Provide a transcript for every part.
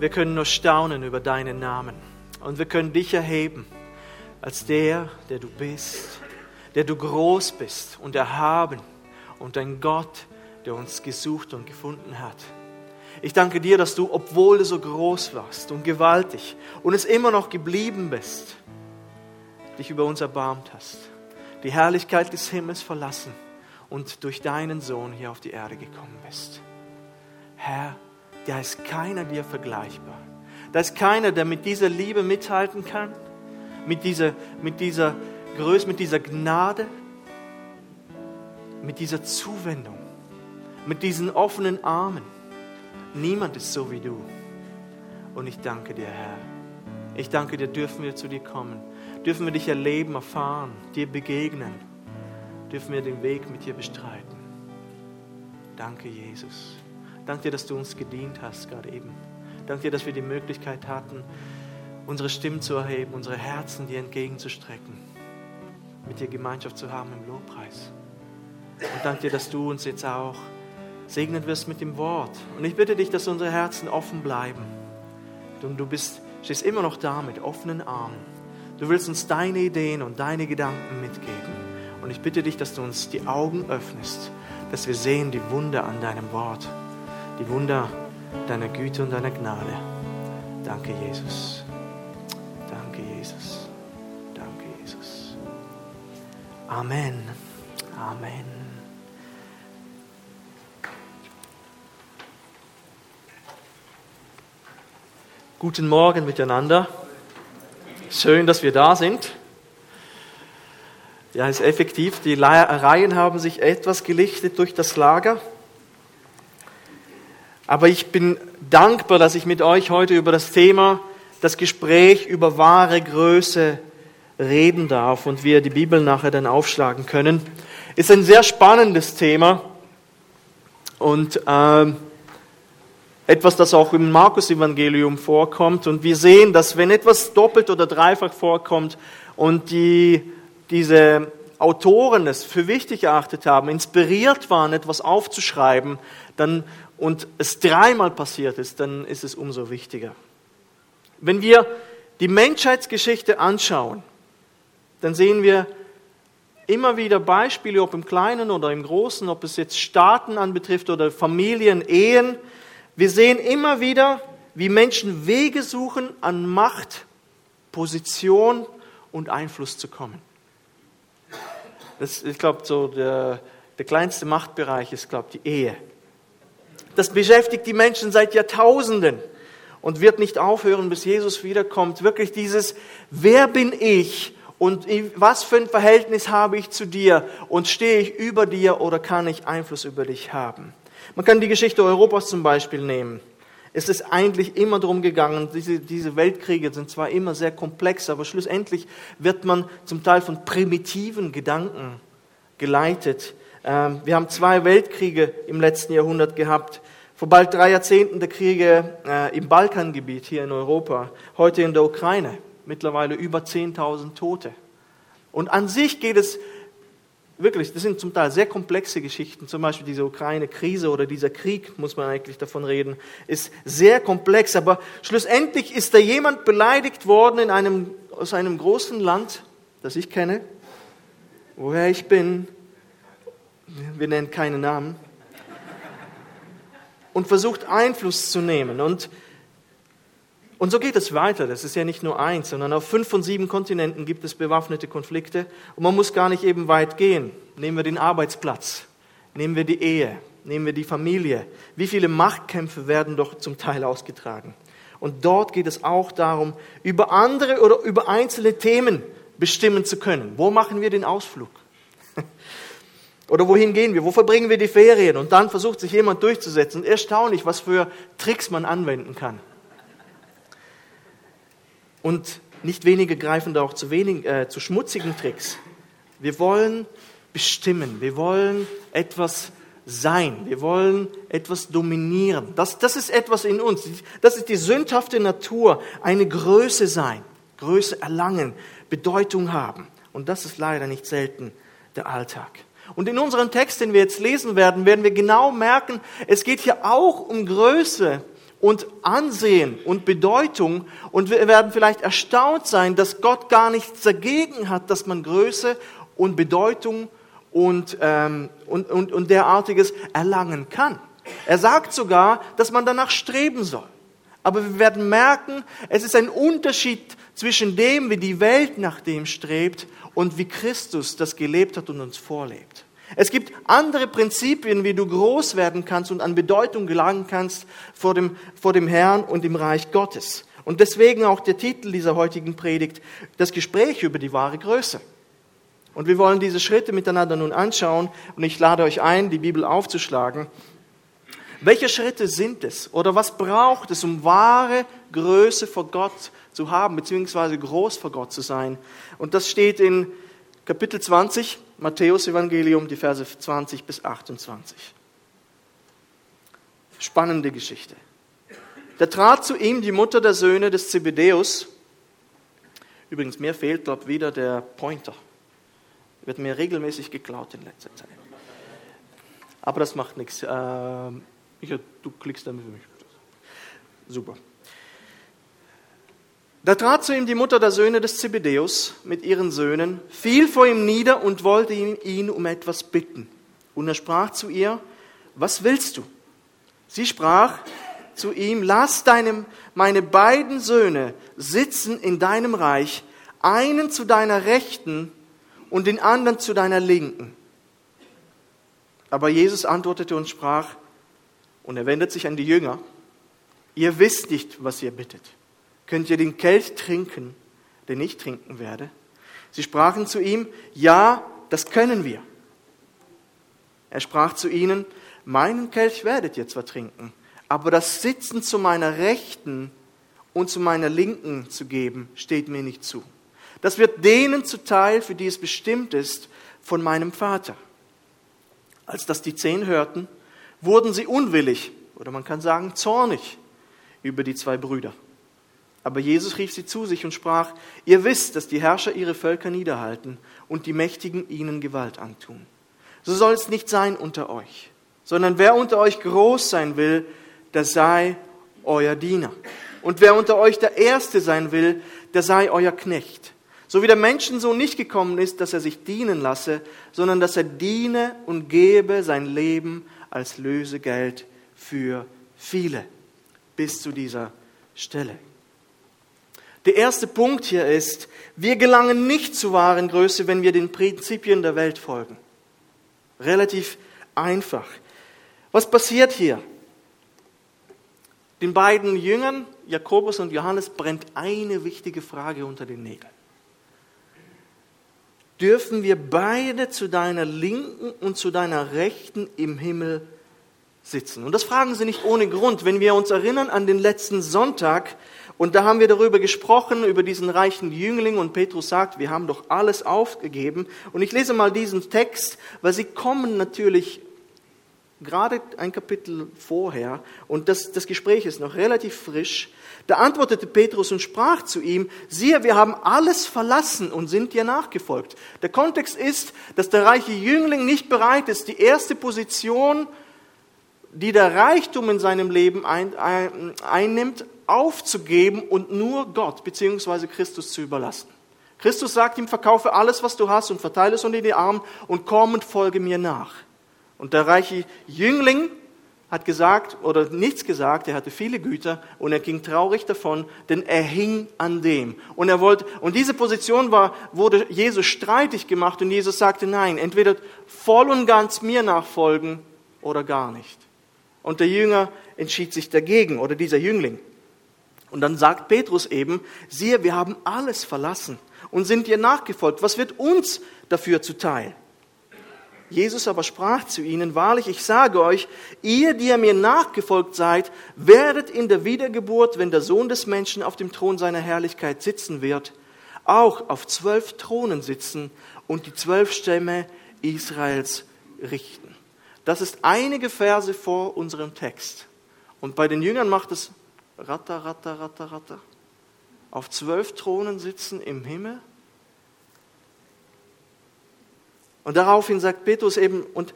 wir können nur staunen über deinen Namen. Und wir können dich erheben als der, der du bist, der du groß bist und erhaben und ein Gott, der uns gesucht und gefunden hat. Ich danke dir, dass du, obwohl du so groß warst und gewaltig und es immer noch geblieben bist, dich über uns erbarmt hast, die Herrlichkeit des Himmels verlassen und durch deinen Sohn hier auf die Erde gekommen bist. Herr, da ist keiner dir vergleichbar. Da ist keiner, der mit dieser Liebe mithalten kann, mit dieser, mit dieser Größe, mit dieser Gnade, mit dieser Zuwendung, mit diesen offenen Armen. Niemand ist so wie du. Und ich danke dir, Herr. Ich danke dir, dürfen wir zu dir kommen, dürfen wir dich erleben, erfahren, dir begegnen, dürfen wir den Weg mit dir bestreiten. Danke, Jesus. Danke dir, dass du uns gedient hast, gerade eben. Danke dir, dass wir die Möglichkeit hatten, unsere Stimmen zu erheben, unsere Herzen dir entgegenzustrecken, mit dir Gemeinschaft zu haben im Lobpreis. Und danke dir, dass du uns jetzt auch segnen wirst mit dem Wort. Und ich bitte dich, dass unsere Herzen offen bleiben. Und du bist, stehst immer noch da mit offenen Armen. Du willst uns deine Ideen und deine Gedanken mitgeben. Und ich bitte dich, dass du uns die Augen öffnest, dass wir sehen die Wunder an deinem Wort, die Wunder deiner Güte und deiner Gnade. Danke, Jesus. Danke, Jesus. Danke, Jesus. Amen. Amen. Guten Morgen miteinander. Schön, dass wir da sind. Ja, ist effektiv. Die Reihen haben sich etwas gelichtet durch das Lager. Aber ich bin dankbar, dass ich mit euch heute über das Thema, das Gespräch über wahre Größe reden darf und wir die Bibel nachher dann aufschlagen können. Ist ein sehr spannendes Thema und ähm, etwas, das auch im Markus-Evangelium vorkommt. Und wir sehen, dass wenn etwas doppelt oder dreifach vorkommt und die, diese Autoren es für wichtig erachtet haben, inspiriert waren, etwas aufzuschreiben, dann, und es dreimal passiert ist, dann ist es umso wichtiger. Wenn wir die Menschheitsgeschichte anschauen, dann sehen wir immer wieder Beispiele, ob im Kleinen oder im Großen, ob es jetzt Staaten anbetrifft oder Familien, Ehen, wir sehen immer wieder, wie Menschen Wege suchen, an Macht, Position und Einfluss zu kommen. Das, ich glaube, so der, der kleinste Machtbereich ist, glaube ich, die Ehe. Das beschäftigt die Menschen seit Jahrtausenden und wird nicht aufhören, bis Jesus wiederkommt. Wirklich dieses, wer bin ich und was für ein Verhältnis habe ich zu dir und stehe ich über dir oder kann ich Einfluss über dich haben? Man kann die Geschichte Europas zum Beispiel nehmen. Es ist eigentlich immer darum gegangen, diese, diese Weltkriege sind zwar immer sehr komplex, aber schlussendlich wird man zum Teil von primitiven Gedanken geleitet. Ähm, wir haben zwei Weltkriege im letzten Jahrhundert gehabt. Vor bald drei Jahrzehnten der Kriege äh, im Balkangebiet hier in Europa, heute in der Ukraine. Mittlerweile über 10.000 Tote. Und an sich geht es wirklich, das sind zum Teil sehr komplexe Geschichten, zum Beispiel diese Ukraine-Krise oder dieser Krieg, muss man eigentlich davon reden, ist sehr komplex, aber schlussendlich ist da jemand beleidigt worden in einem, aus einem großen Land, das ich kenne, woher ich bin, wir nennen keine Namen, und versucht Einfluss zu nehmen und und so geht es weiter. Das ist ja nicht nur eins, sondern auf fünf von sieben Kontinenten gibt es bewaffnete Konflikte. Und man muss gar nicht eben weit gehen. Nehmen wir den Arbeitsplatz, nehmen wir die Ehe, nehmen wir die Familie. Wie viele Machtkämpfe werden doch zum Teil ausgetragen? Und dort geht es auch darum, über andere oder über einzelne Themen bestimmen zu können. Wo machen wir den Ausflug? Oder wohin gehen wir? Wo verbringen wir die Ferien? Und dann versucht sich jemand durchzusetzen. Erstaunlich, was für Tricks man anwenden kann. Und nicht wenige greifen da auch zu, wenig, äh, zu schmutzigen Tricks. Wir wollen bestimmen, wir wollen etwas sein, wir wollen etwas dominieren. Das, das ist etwas in uns. Das ist die sündhafte Natur, eine Größe sein, Größe erlangen, Bedeutung haben. Und das ist leider nicht selten der Alltag. Und in unserem Text, den wir jetzt lesen werden, werden wir genau merken, es geht hier auch um Größe und Ansehen und Bedeutung und wir werden vielleicht erstaunt sein, dass Gott gar nichts dagegen hat, dass man Größe und Bedeutung und, ähm, und, und, und derartiges erlangen kann. Er sagt sogar, dass man danach streben soll. Aber wir werden merken, es ist ein Unterschied zwischen dem, wie die Welt nach dem strebt und wie Christus das gelebt hat und uns vorlebt. Es gibt andere Prinzipien, wie du groß werden kannst und an Bedeutung gelangen kannst vor dem, vor dem Herrn und im Reich Gottes. Und deswegen auch der Titel dieser heutigen Predigt, das Gespräch über die wahre Größe. Und wir wollen diese Schritte miteinander nun anschauen und ich lade euch ein, die Bibel aufzuschlagen. Welche Schritte sind es oder was braucht es, um wahre Größe vor Gott zu haben, beziehungsweise groß vor Gott zu sein? Und das steht in Kapitel 20, Matthäus Evangelium, die Verse 20 bis 28. Spannende Geschichte. Da trat zu ihm die Mutter der Söhne des Zebedeus. Übrigens, mir fehlt dort wieder der Pointer. Wird mir regelmäßig geklaut in letzter Zeit. Aber das macht nichts. Ähm, du klickst damit für mich. Super. Da trat zu ihm die Mutter der Söhne des Zebedeus mit ihren Söhnen, fiel vor ihm nieder und wollte ihn um etwas bitten. Und er sprach zu ihr, was willst du? Sie sprach zu ihm, lass deinem, meine beiden Söhne sitzen in deinem Reich, einen zu deiner Rechten und den anderen zu deiner Linken. Aber Jesus antwortete und sprach, und er wendet sich an die Jünger, ihr wisst nicht, was ihr bittet. Könnt ihr den Kelch trinken, den ich trinken werde? Sie sprachen zu ihm, ja, das können wir. Er sprach zu ihnen, meinen Kelch werdet ihr zwar trinken, aber das Sitzen zu meiner Rechten und zu meiner Linken zu geben, steht mir nicht zu. Das wird denen zuteil, für die es bestimmt ist, von meinem Vater. Als das die zehn hörten, wurden sie unwillig oder man kann sagen zornig über die zwei Brüder. Aber Jesus rief sie zu sich und sprach, ihr wisst, dass die Herrscher ihre Völker niederhalten und die Mächtigen ihnen Gewalt antun. So soll es nicht sein unter euch, sondern wer unter euch groß sein will, der sei euer Diener. Und wer unter euch der Erste sein will, der sei euer Knecht. So wie der Menschensohn nicht gekommen ist, dass er sich dienen lasse, sondern dass er diene und gebe sein Leben als Lösegeld für viele. Bis zu dieser Stelle. Der erste Punkt hier ist, wir gelangen nicht zu wahren Größe, wenn wir den Prinzipien der Welt folgen. Relativ einfach. Was passiert hier? Den beiden Jüngern, Jakobus und Johannes, brennt eine wichtige Frage unter den Nägeln dürfen wir beide zu deiner Linken und zu deiner Rechten im Himmel sitzen. Und das fragen sie nicht ohne Grund. Wenn wir uns erinnern an den letzten Sonntag, und da haben wir darüber gesprochen, über diesen reichen Jüngling, und Petrus sagt, wir haben doch alles aufgegeben. Und ich lese mal diesen Text, weil sie kommen natürlich gerade ein Kapitel vorher, und das, das Gespräch ist noch relativ frisch. Da antwortete Petrus und sprach zu ihm, siehe, wir haben alles verlassen und sind dir nachgefolgt. Der Kontext ist, dass der reiche Jüngling nicht bereit ist, die erste Position, die der Reichtum in seinem Leben ein, ein, einnimmt, aufzugeben und nur Gott bzw. Christus zu überlassen. Christus sagt ihm, verkaufe alles, was du hast und verteile es unter die Armen und komm und folge mir nach. Und der reiche Jüngling hat gesagt oder nichts gesagt, er hatte viele Güter und er ging traurig davon, denn er hing an dem. Und er wollte, und diese Position war, wurde Jesus streitig gemacht und Jesus sagte, nein, entweder voll und ganz mir nachfolgen oder gar nicht. Und der Jünger entschied sich dagegen oder dieser Jüngling. Und dann sagt Petrus eben, siehe, wir haben alles verlassen und sind dir nachgefolgt. Was wird uns dafür zuteil? Jesus aber sprach zu ihnen, wahrlich, ich sage euch, ihr, die ihr mir nachgefolgt seid, werdet in der Wiedergeburt, wenn der Sohn des Menschen auf dem Thron seiner Herrlichkeit sitzen wird, auch auf zwölf Thronen sitzen und die zwölf Stämme Israels richten. Das ist einige Verse vor unserem Text. Und bei den Jüngern macht es ratter, ratter, ratter, ratter. Auf zwölf Thronen sitzen im Himmel Und daraufhin sagt Petrus eben, und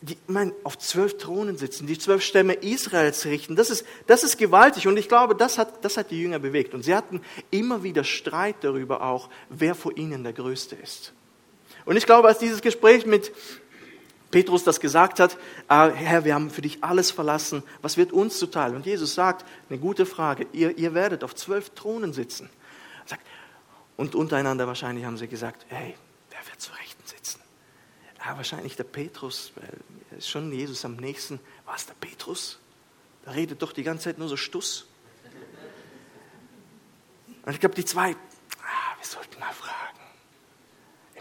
die, ich meine, auf zwölf Thronen sitzen, die zwölf Stämme Israels richten. Das ist, das ist gewaltig und ich glaube, das hat, das hat die Jünger bewegt. Und sie hatten immer wieder Streit darüber auch, wer vor ihnen der Größte ist. Und ich glaube, als dieses Gespräch mit Petrus das gesagt hat, ah, Herr, wir haben für dich alles verlassen, was wird uns zuteil? Und Jesus sagt, eine gute Frage, ihr, ihr werdet auf zwölf Thronen sitzen. Und untereinander wahrscheinlich haben sie gesagt, hey, wer wird zur Rechten sitzen? Ja, wahrscheinlich der Petrus, weil ist schon Jesus am nächsten. War es der Petrus? Der redet doch die ganze Zeit nur so Stuss. Und ich glaube, die zwei, ah, wir sollten mal.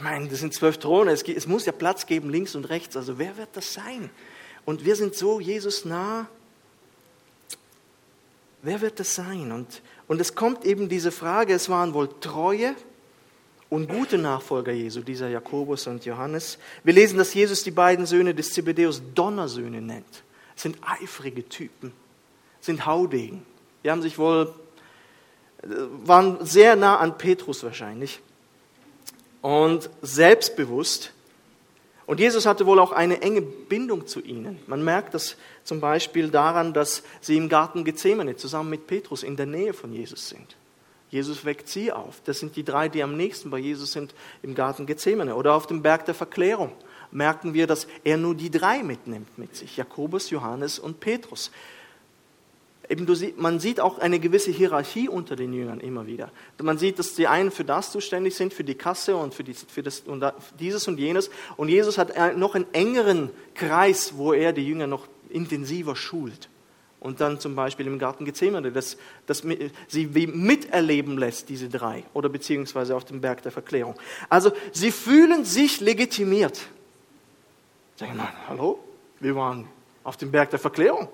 Ich meine, das sind zwölf Throne, es, es muss ja Platz geben links und rechts. Also wer wird das sein? Und wir sind so Jesus nah. Wer wird das sein? Und, und es kommt eben diese Frage, es waren wohl treue und gute Nachfolger Jesu, dieser Jakobus und Johannes. Wir lesen, dass Jesus die beiden Söhne des Zebedeus Donnersöhne nennt. Es sind eifrige Typen, sind Haudegen. Die haben sich wohl, äh, waren sehr nah an Petrus wahrscheinlich und selbstbewusst. Und Jesus hatte wohl auch eine enge Bindung zu ihnen. Man merkt das zum Beispiel daran, dass sie im Garten Gethsemane zusammen mit Petrus in der Nähe von Jesus sind. Jesus weckt sie auf. Das sind die drei, die am nächsten bei Jesus sind im Garten Gethsemane. Oder auf dem Berg der Verklärung merken wir, dass er nur die drei mitnimmt mit sich. Jakobus, Johannes und Petrus eben du, man sieht auch eine gewisse Hierarchie unter den Jüngern immer wieder. Man sieht, dass die einen für das zuständig sind, für die Kasse und für, die, für das, und dieses und jenes. Und Jesus hat noch einen engeren Kreis, wo er die Jünger noch intensiver schult. Und dann zum Beispiel im Garten Gethsemane, dass, dass sie miterleben lässt, diese drei, oder beziehungsweise auf dem Berg der Verklärung. Also sie fühlen sich legitimiert. Sagen wir, hallo, wir waren auf dem Berg der Verklärung.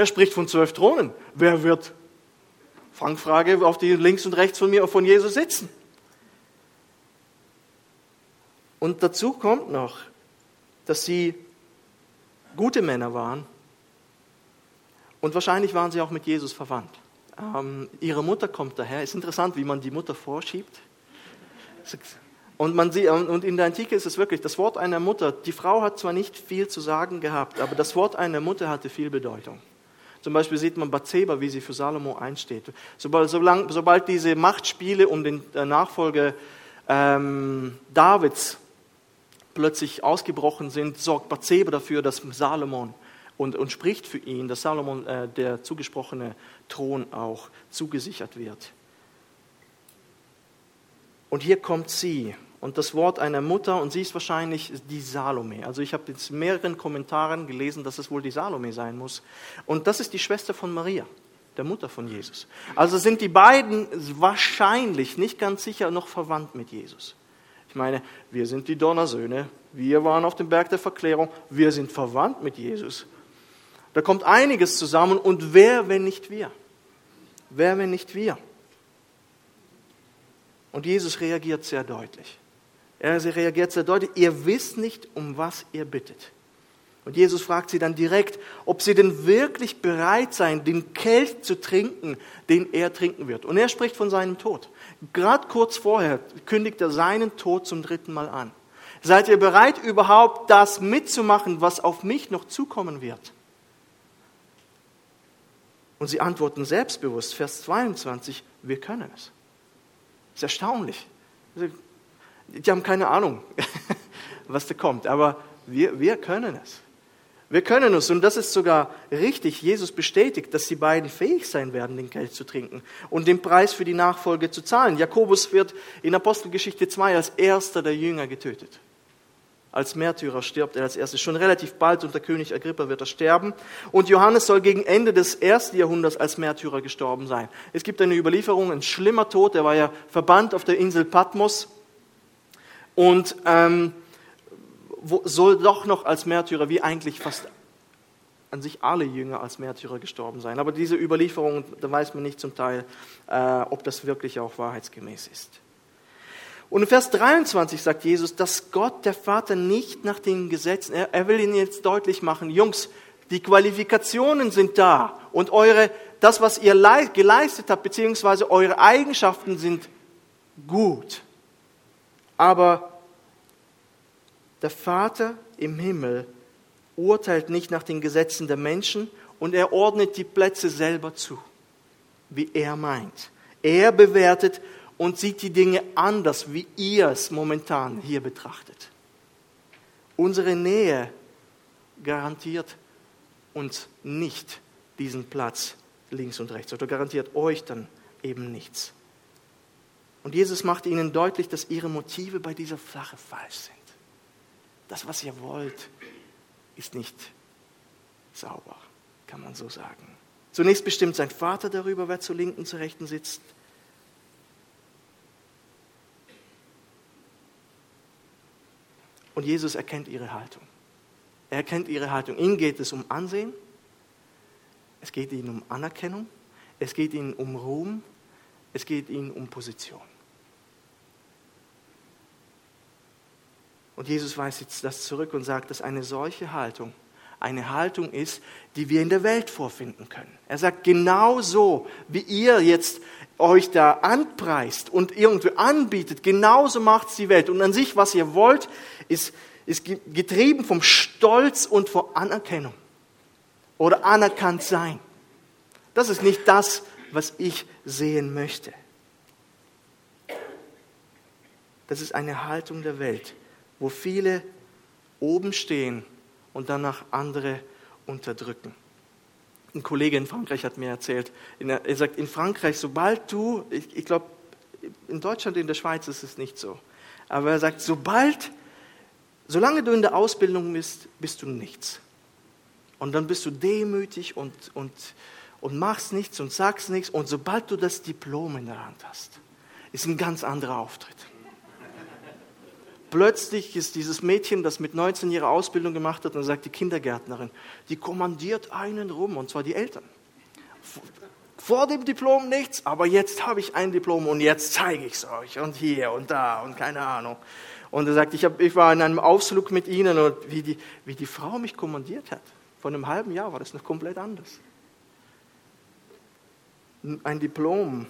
Er spricht von zwölf Thronen. Wer wird, Fangfrage, auf die links und rechts von mir, von Jesus sitzen? Und dazu kommt noch, dass sie gute Männer waren und wahrscheinlich waren sie auch mit Jesus verwandt. Ähm, ihre Mutter kommt daher. Es ist interessant, wie man die Mutter vorschiebt. Und, man sieht, und in der Antike ist es wirklich, das Wort einer Mutter, die Frau hat zwar nicht viel zu sagen gehabt, aber das Wort einer Mutter hatte viel Bedeutung. Zum Beispiel sieht man Bathseba, wie sie für Salomo einsteht. Sobald, sobald, sobald diese Machtspiele um den äh, Nachfolger ähm, Davids plötzlich ausgebrochen sind, sorgt Bathseba dafür, dass Salomon und, und spricht für ihn, dass Salomon äh, der zugesprochene Thron auch zugesichert wird. Und hier kommt sie und das Wort einer Mutter und sie ist wahrscheinlich die Salome. Also ich habe jetzt mehreren Kommentaren gelesen, dass es wohl die Salome sein muss. Und das ist die Schwester von Maria, der Mutter von Jesus. Also sind die beiden wahrscheinlich nicht ganz sicher noch verwandt mit Jesus. Ich meine, wir sind die Donnersöhne, wir waren auf dem Berg der Verklärung, wir sind verwandt mit Jesus. Da kommt einiges zusammen und wer, wenn nicht wir? Wer, wenn nicht wir? Und Jesus reagiert sehr deutlich. Er reagiert sehr deutlich, ihr wisst nicht, um was ihr bittet. Und Jesus fragt sie dann direkt, ob sie denn wirklich bereit seien, den Kelch zu trinken, den er trinken wird. Und er spricht von seinem Tod. Gerade kurz vorher kündigt er seinen Tod zum dritten Mal an. Seid ihr bereit, überhaupt das mitzumachen, was auf mich noch zukommen wird? Und sie antworten selbstbewusst, Vers 22, wir können es. Das ist erstaunlich. Die haben keine Ahnung, was da kommt, aber wir, wir können es. Wir können es. Und das ist sogar richtig. Jesus bestätigt, dass die beiden fähig sein werden, den Kelch zu trinken und den Preis für die Nachfolge zu zahlen. Jakobus wird in Apostelgeschichte 2 als erster der Jünger getötet. Als Märtyrer stirbt er als erstes. Schon relativ bald unter König Agrippa wird er sterben. Und Johannes soll gegen Ende des ersten Jahrhunderts als Märtyrer gestorben sein. Es gibt eine Überlieferung, ein schlimmer Tod. Er war ja verbannt auf der Insel Patmos und ähm, soll doch noch als Märtyrer, wie eigentlich fast an sich alle Jünger als Märtyrer gestorben sein. Aber diese Überlieferung, da weiß man nicht zum Teil, äh, ob das wirklich auch wahrheitsgemäß ist. Und in Vers 23 sagt Jesus, dass Gott, der Vater, nicht nach den Gesetzen, er, er will ihnen jetzt deutlich machen, Jungs, die Qualifikationen sind da und eure, das, was ihr geleistet habt, beziehungsweise eure Eigenschaften sind gut aber Der Vater im Himmel urteilt nicht nach den Gesetzen der Menschen und er ordnet die Plätze selber zu, wie er meint. Er bewertet und sieht die Dinge anders, wie ihr es momentan hier betrachtet. Unsere Nähe garantiert uns nicht diesen Platz links und rechts oder garantiert euch dann eben nichts. Und Jesus macht ihnen deutlich, dass ihre Motive bei dieser Sache falsch sind. Das, was ihr wollt, ist nicht sauber, kann man so sagen. Zunächst bestimmt sein Vater darüber, wer zur Linken, zur Rechten sitzt. Und Jesus erkennt ihre Haltung. Er erkennt ihre Haltung. Ihnen geht es um Ansehen, es geht ihnen um Anerkennung, es geht ihnen um Ruhm, es geht ihnen um Position. Und Jesus weist jetzt das zurück und sagt, dass eine solche Haltung eine Haltung ist, die wir in der Welt vorfinden können. Er sagt, genauso wie ihr jetzt euch da anpreist und irgendwie anbietet, genauso macht es die Welt. Und an sich, was ihr wollt, ist, ist getrieben vom Stolz und vor Anerkennung oder anerkannt sein. Das ist nicht das, was ich sehen möchte. Das ist eine Haltung der Welt, wo viele oben stehen und danach andere unterdrücken. Ein Kollege in Frankreich hat mir erzählt, er sagt, in Frankreich, sobald du, ich, ich glaube, in Deutschland, in der Schweiz ist es nicht so, aber er sagt, sobald, solange du in der Ausbildung bist, bist du nichts. Und dann bist du demütig und, und, und machst nichts und sagst nichts. Und sobald du das Diplom in der Hand hast, ist ein ganz anderer Auftritt. Plötzlich ist dieses Mädchen, das mit 19 ihre Ausbildung gemacht hat, und sagt die Kindergärtnerin, die kommandiert einen rum, und zwar die Eltern. Vor dem Diplom nichts, aber jetzt habe ich ein Diplom und jetzt zeige ich es euch und hier und da und keine Ahnung. Und er sagt, ich, hab, ich war in einem Ausflug mit ihnen und wie die, wie die Frau mich kommandiert hat. Vor einem halben Jahr war das noch komplett anders. Ein Diplom.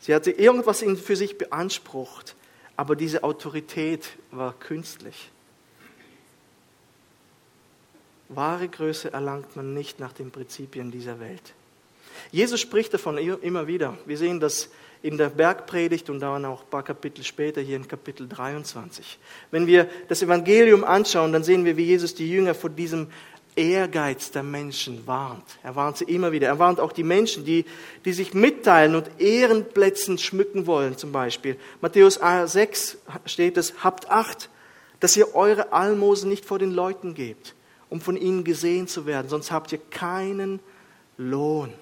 Sie hatte irgendwas für sich beansprucht aber diese Autorität war künstlich. Wahre Größe erlangt man nicht nach den Prinzipien dieser Welt. Jesus spricht davon immer wieder. Wir sehen das in der Bergpredigt und dann auch ein paar Kapitel später hier in Kapitel 23. Wenn wir das Evangelium anschauen, dann sehen wir, wie Jesus die Jünger vor diesem Ehrgeiz der Menschen warnt. Er warnt sie immer wieder. Er warnt auch die Menschen, die, die sich mitteilen und Ehrenplätzen schmücken wollen, zum Beispiel. Matthäus 6 steht es, habt Acht, dass ihr eure Almosen nicht vor den Leuten gebt, um von ihnen gesehen zu werden, sonst habt ihr keinen Lohn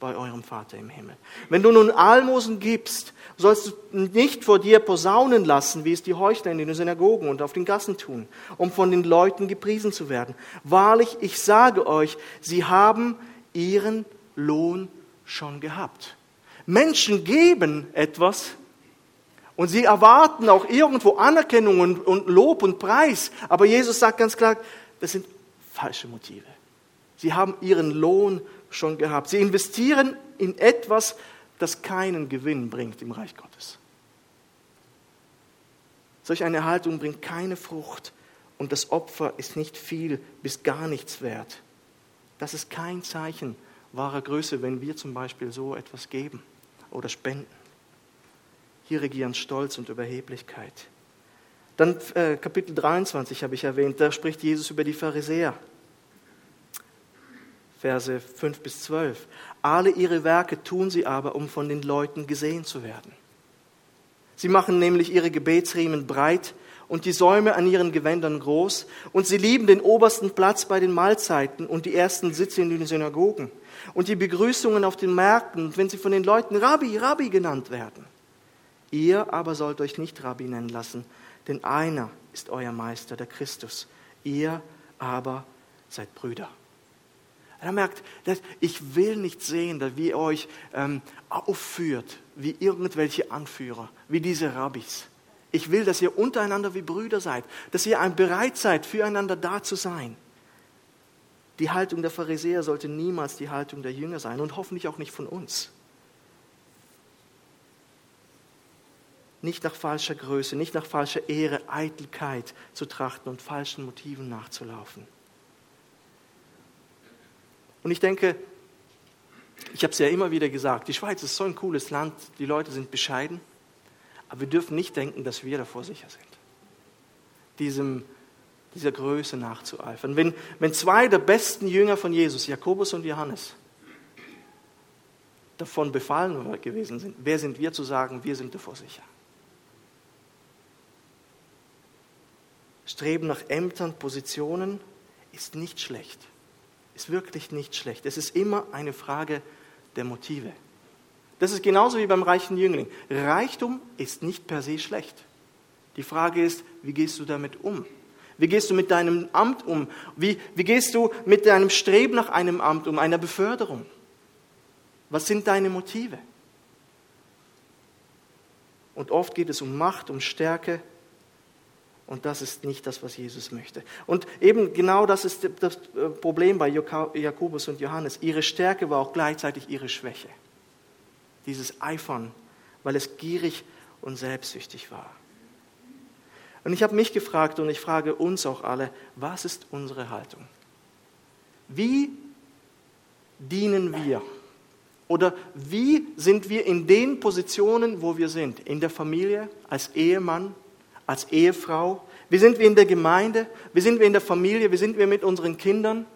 bei eurem Vater im Himmel. Wenn du nun Almosen gibst, sollst du nicht vor dir posaunen lassen, wie es die Heuchler in den Synagogen und auf den Gassen tun, um von den Leuten gepriesen zu werden. Wahrlich, ich sage euch, sie haben ihren Lohn schon gehabt. Menschen geben etwas und sie erwarten auch irgendwo Anerkennung und, Lob und Preis. Aber Jesus sagt ganz klar, das sind falsche Motive. Sie haben ihren Lohn schon gehabt. Sie investieren in etwas, das keinen Gewinn bringt im Reich Gottes. Solch eine Haltung bringt keine Frucht und das Opfer ist nicht viel bis gar nichts wert. Das ist kein Zeichen wahrer Größe, wenn wir zum Beispiel so etwas geben oder spenden. Hier regieren Stolz und Überheblichkeit. Dann äh, Kapitel 23 habe ich erwähnt, da spricht Jesus über die Pharisäer. Verse 5 bis 12. Alle ihre Werke tun sie aber, um von den Leuten gesehen zu werden. Sie machen nämlich ihre Gebetsriemen breit und die Säume an ihren Gewändern groß und sie lieben den obersten Platz bei den Mahlzeiten und die ersten Sitze in den Synagogen und die Begrüßungen auf den Märkten, wenn sie von den Leuten Rabbi, Rabbi genannt werden. Ihr aber sollt euch nicht Rabbi nennen lassen, denn einer ist euer Meister, der Christus. Ihr aber seid Brüder. Er merkt, dass ich will nicht sehen, dass ihr euch ähm, aufführt wie irgendwelche Anführer, wie diese Rabbis. Ich will, dass ihr untereinander wie Brüder seid, dass ihr bereit seid, füreinander da zu sein. Die Haltung der Pharisäer sollte niemals die Haltung der Jünger sein und hoffentlich auch nicht von uns. nicht nach falscher Größe, nicht nach falscher Ehre, Eitelkeit zu trachten und falschen Motiven nachzulaufen. Und ich denke, ich habe es ja immer wieder gesagt, die Schweiz ist so ein cooles Land, die Leute sind bescheiden, aber wir dürfen nicht denken, dass wir davor sicher sind, diesem, dieser Größe nachzueifern. Wenn, wenn zwei der besten Jünger von Jesus, Jakobus und Johannes, davon befallen gewesen sind, wer sind wir zu sagen, wir sind davor sicher? Streben nach Ämtern, Positionen ist nicht schlecht. Ist wirklich nicht schlecht. Es ist immer eine Frage der Motive. Das ist genauso wie beim reichen Jüngling. Reichtum ist nicht per se schlecht. Die Frage ist, wie gehst du damit um? Wie gehst du mit deinem Amt um? Wie, wie gehst du mit deinem Streben nach einem Amt um, einer Beförderung? Was sind deine Motive? Und oft geht es um Macht, um Stärke, und das ist nicht das, was Jesus möchte. Und eben genau das ist das äh, Problem bei Jakobus und Johannes. Ihre Stärke war auch gleichzeitig ihre Schwäche. Dieses Eifern, weil es gierig und selbstsüchtig war. Und ich habe mich gefragt und ich frage uns auch alle, was ist unsere Haltung? Wie dienen wir? Oder wie sind wir in den Positionen, wo wir sind? In der Familie, als Ehemann, als Ehefrau? Wie sind wir in der Gemeinde? Wie sind wir in der Familie? Wie sind wir mit unseren Kindern?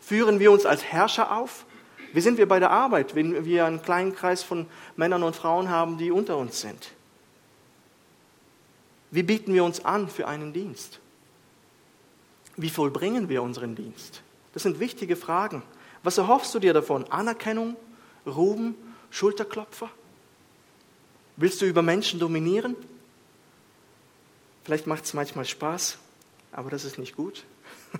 Führen wir uns als Herrscher auf? Wie sind wir bei der Arbeit, wenn wir einen kleinen Kreis von Männern und Frauen haben, die unter uns sind? Wie bieten wir uns an für einen Dienst? Wie vollbringen wir unseren Dienst? Das sind wichtige Fragen. Was erhoffst du dir davon? Anerkennung, Ruhm, Schulterklopfer? Willst du über Menschen dominieren? Vielleicht macht es manchmal Spaß, aber das ist nicht gut.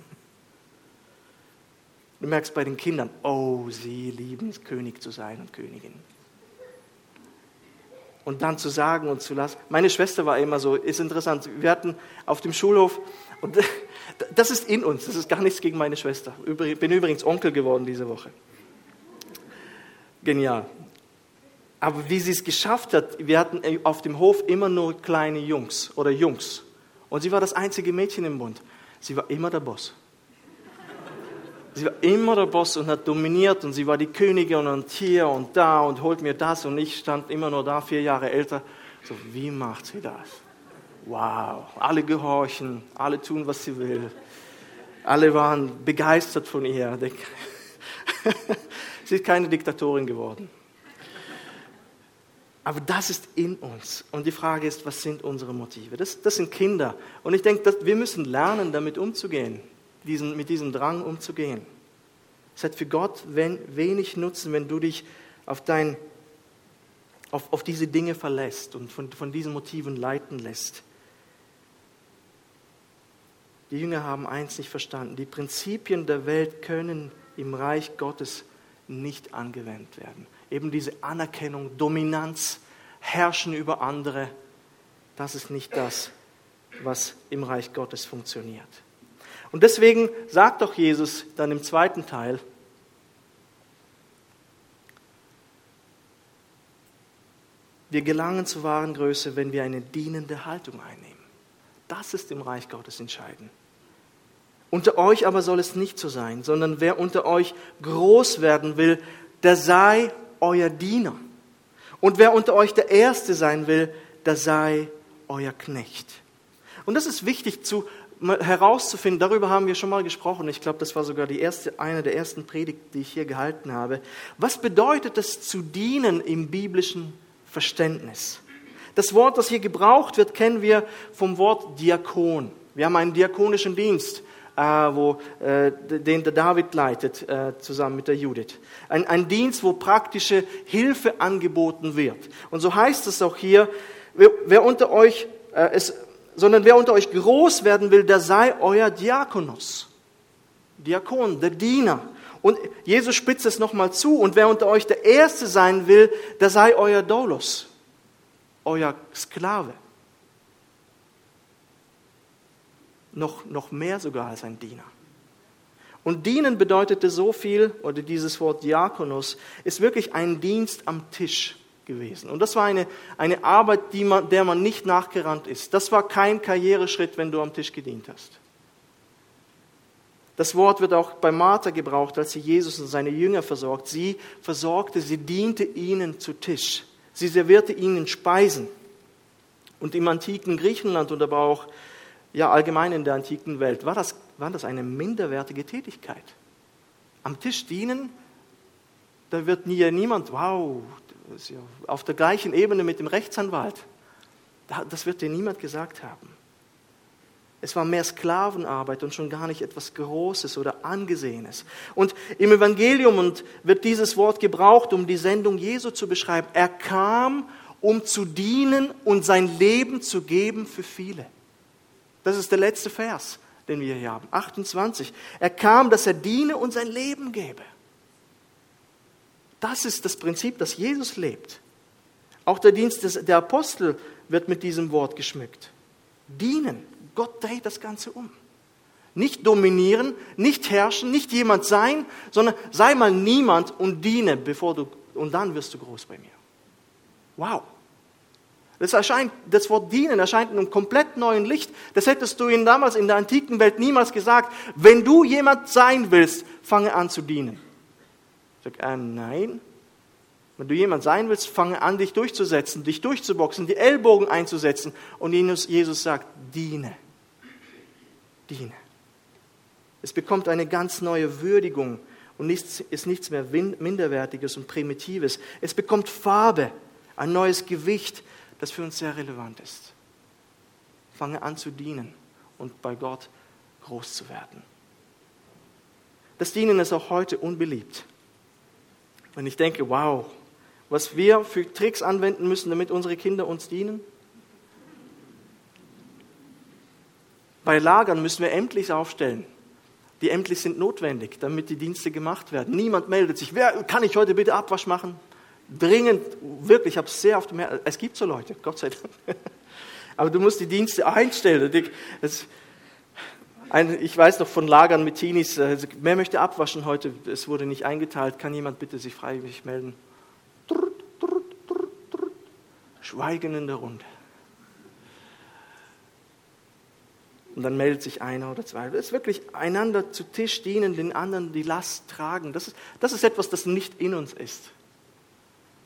Du merkst bei den Kindern, oh, sie lieben es, König zu sein und Königin. Und dann zu sagen und zu lassen. Meine Schwester war immer so, ist interessant. Wir hatten auf dem Schulhof, und das ist in uns, das ist gar nichts gegen meine Schwester. Ich bin übrigens Onkel geworden diese Woche. Genial. Aber wie sie es geschafft hat, wir hatten auf dem Hof immer nur kleine Jungs oder Jungs. Und sie war das einzige Mädchen im Bund. Sie war immer der Boss. Sie war immer der Boss und hat dominiert und sie war die Königin und hier und da und holt mir das und ich stand immer nur da, vier Jahre älter. So, wie macht sie das? Wow, alle gehorchen, alle tun, was sie will. Alle waren begeistert von ihr. sie ist keine Diktatorin geworden. Aber das ist in uns. Und die Frage ist, was sind unsere Motive? Das, das sind Kinder. Und ich denke, wir müssen lernen, damit umzugehen, diesen, mit diesem Drang umzugehen. Es hat für Gott wenig Nutzen, wenn du dich auf, dein, auf, auf diese Dinge verlässt und von, von diesen Motiven leiten lässt. Die Jünger haben eins nicht verstanden. Die Prinzipien der Welt können im Reich Gottes nicht angewendet werden eben diese Anerkennung, Dominanz, Herrschen über andere, das ist nicht das, was im Reich Gottes funktioniert. Und deswegen sagt doch Jesus dann im zweiten Teil, wir gelangen zur wahren Größe, wenn wir eine dienende Haltung einnehmen. Das ist im Reich Gottes entscheidend. Unter euch aber soll es nicht so sein, sondern wer unter euch groß werden will, der sei euer Diener. Und wer unter euch der Erste sein will, der sei euer Knecht. Und das ist wichtig zu, herauszufinden, darüber haben wir schon mal gesprochen. Ich glaube, das war sogar die erste, eine der ersten Predigten, die ich hier gehalten habe. Was bedeutet es zu dienen im biblischen Verständnis? Das Wort, das hier gebraucht wird, kennen wir vom Wort Diakon. Wir haben einen diakonischen Dienst. Äh, wo, äh, den der David leitet, äh, zusammen mit der Judith. Ein, ein Dienst, wo praktische Hilfe angeboten wird. Und so heißt es auch hier, wer, wer unter euch, es, sondern wer unter euch groß werden will, der sei euer Diakonos. Diakon, der Diener. Und Jesus spitzt es nochmal zu. Und wer unter euch der Erste sein will, der sei euer Dolos, euer Sklave. Noch, noch mehr sogar als ein Diener. Und dienen bedeutete so viel, oder dieses Wort Diakonus ist wirklich ein Dienst am Tisch gewesen. Und das war eine, eine Arbeit, die man, der man nicht nachgerannt ist. Das war kein Karriereschritt, wenn du am Tisch gedient hast. Das Wort wird auch bei Martha gebraucht, als sie Jesus und seine Jünger versorgt. Sie versorgte, sie diente ihnen zu Tisch. Sie servierte ihnen Speisen. Und im antiken Griechenland und aber auch ja, allgemein in der antiken Welt war das, war das eine minderwertige Tätigkeit. Am Tisch dienen, da wird nie, niemand, wow, ja auf der gleichen Ebene mit dem Rechtsanwalt. Das wird dir niemand gesagt haben. Es war mehr Sklavenarbeit und schon gar nicht etwas Großes oder Angesehenes. Und im Evangelium und wird dieses Wort gebraucht, um die Sendung Jesu zu beschreiben. Er kam, um zu dienen und sein Leben zu geben für viele. Das ist der letzte Vers, den wir hier haben. 28. Er kam, dass er diene und sein Leben gebe. Das ist das Prinzip, das Jesus lebt. Auch der Dienst des, der Apostel wird mit diesem Wort geschmückt. Dienen. Gott dreht das Ganze um. Nicht dominieren, nicht herrschen, nicht jemand sein, sondern sei mal niemand und diene, bevor du, und dann wirst du groß bei mir. Wow. Das, erscheint, das Wort dienen erscheint in einem komplett neuen Licht. Das hättest du ihnen damals in der antiken Welt niemals gesagt. Wenn du jemand sein willst, fange an zu dienen. Ich sage, äh, nein. Wenn du jemand sein willst, fange an, dich durchzusetzen, dich durchzuboxen, die Ellbogen einzusetzen. Und Jesus sagt, diene diene. Es bekommt eine ganz neue Würdigung und ist nichts mehr Minderwertiges und Primitives. Es bekommt Farbe, ein neues Gewicht, das für uns sehr relevant ist. Fange an zu dienen und bei Gott groß zu werden. Das Dienen ist auch heute unbeliebt. Wenn ich denke, wow, was wir für Tricks anwenden müssen, damit unsere Kinder uns dienen, Bei Lagern müssen wir Ämtlich aufstellen. Die Ämtlich sind notwendig, damit die Dienste gemacht werden. Niemand meldet sich. Wer kann ich heute bitte Abwasch machen? Dringend, wirklich, ich habe es sehr oft mehr. Es gibt so Leute, Gott sei Dank. Aber du musst die Dienste einstellen. ich weiß noch von Lagern mit Teenies, also, wer möchte abwaschen heute? Es wurde nicht eingeteilt. Kann jemand bitte sich freiwillig melden? Schweigen in der Runde. Und dann meldet sich einer oder zwei. Das ist wirklich einander zu Tisch dienen, den anderen die Last tragen. Das ist, das ist etwas, das nicht in uns ist.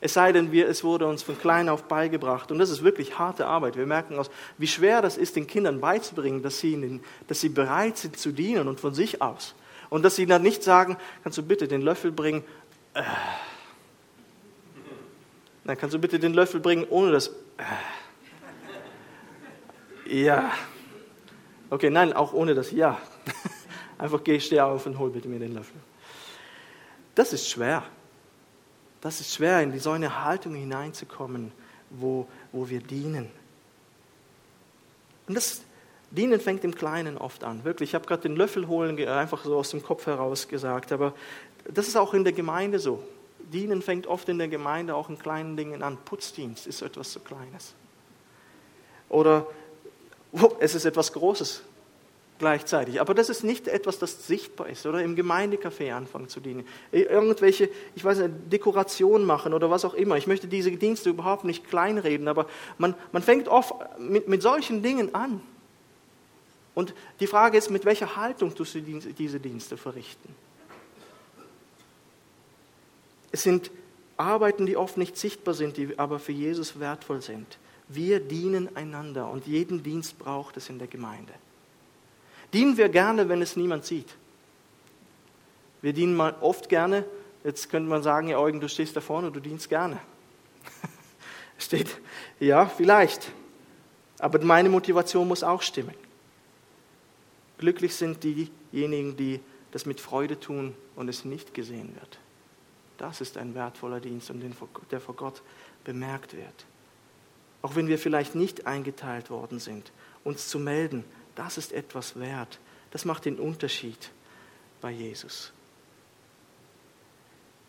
Es sei denn, wir, es wurde uns von klein auf beigebracht. Und das ist wirklich harte Arbeit. Wir merken aus, wie schwer das ist, den Kindern beizubringen, dass sie, den, dass sie bereit sind zu dienen und von sich aus. Und dass sie dann nicht sagen, kannst du bitte den Löffel bringen? Äh. Dann kannst du bitte den Löffel bringen ohne das. Äh. Ja. Okay, nein, auch ohne das Ja. Einfach geh, steh auf und hol bitte mir den Löffel. Das ist schwer. Das ist schwer, in so eine Haltung hineinzukommen, wo, wo wir dienen. Und das Dienen fängt im Kleinen oft an. Wirklich, ich habe gerade den Löffel holen einfach so aus dem Kopf heraus gesagt, aber das ist auch in der Gemeinde so. Dienen fängt oft in der Gemeinde auch in kleinen Dingen an. Putzdienst ist etwas so Kleines. Oder es ist etwas Großes gleichzeitig. Aber das ist nicht etwas, das sichtbar ist. Oder im Gemeindecafé anfangen zu dienen. Irgendwelche, ich weiß nicht, Dekoration machen oder was auch immer. Ich möchte diese Dienste überhaupt nicht kleinreden, aber man, man fängt oft mit, mit solchen Dingen an. Und die Frage ist, mit welcher Haltung tust du diese Dienste verrichten? Es sind Arbeiten, die oft nicht sichtbar sind, die aber für Jesus wertvoll sind. Wir dienen einander und jeden Dienst braucht es in der Gemeinde. Dienen wir gerne, wenn es niemand sieht. Wir dienen mal oft gerne. Jetzt könnte man sagen, ja, Eugen, du stehst da vorne, du dienst gerne. Steht, ja, vielleicht. Aber meine Motivation muss auch stimmen. Glücklich sind diejenigen, die das mit Freude tun und es nicht gesehen wird. Das ist ein wertvoller Dienst der vor Gott bemerkt wird auch wenn wir vielleicht nicht eingeteilt worden sind, uns zu melden, das ist etwas wert. Das macht den Unterschied bei Jesus.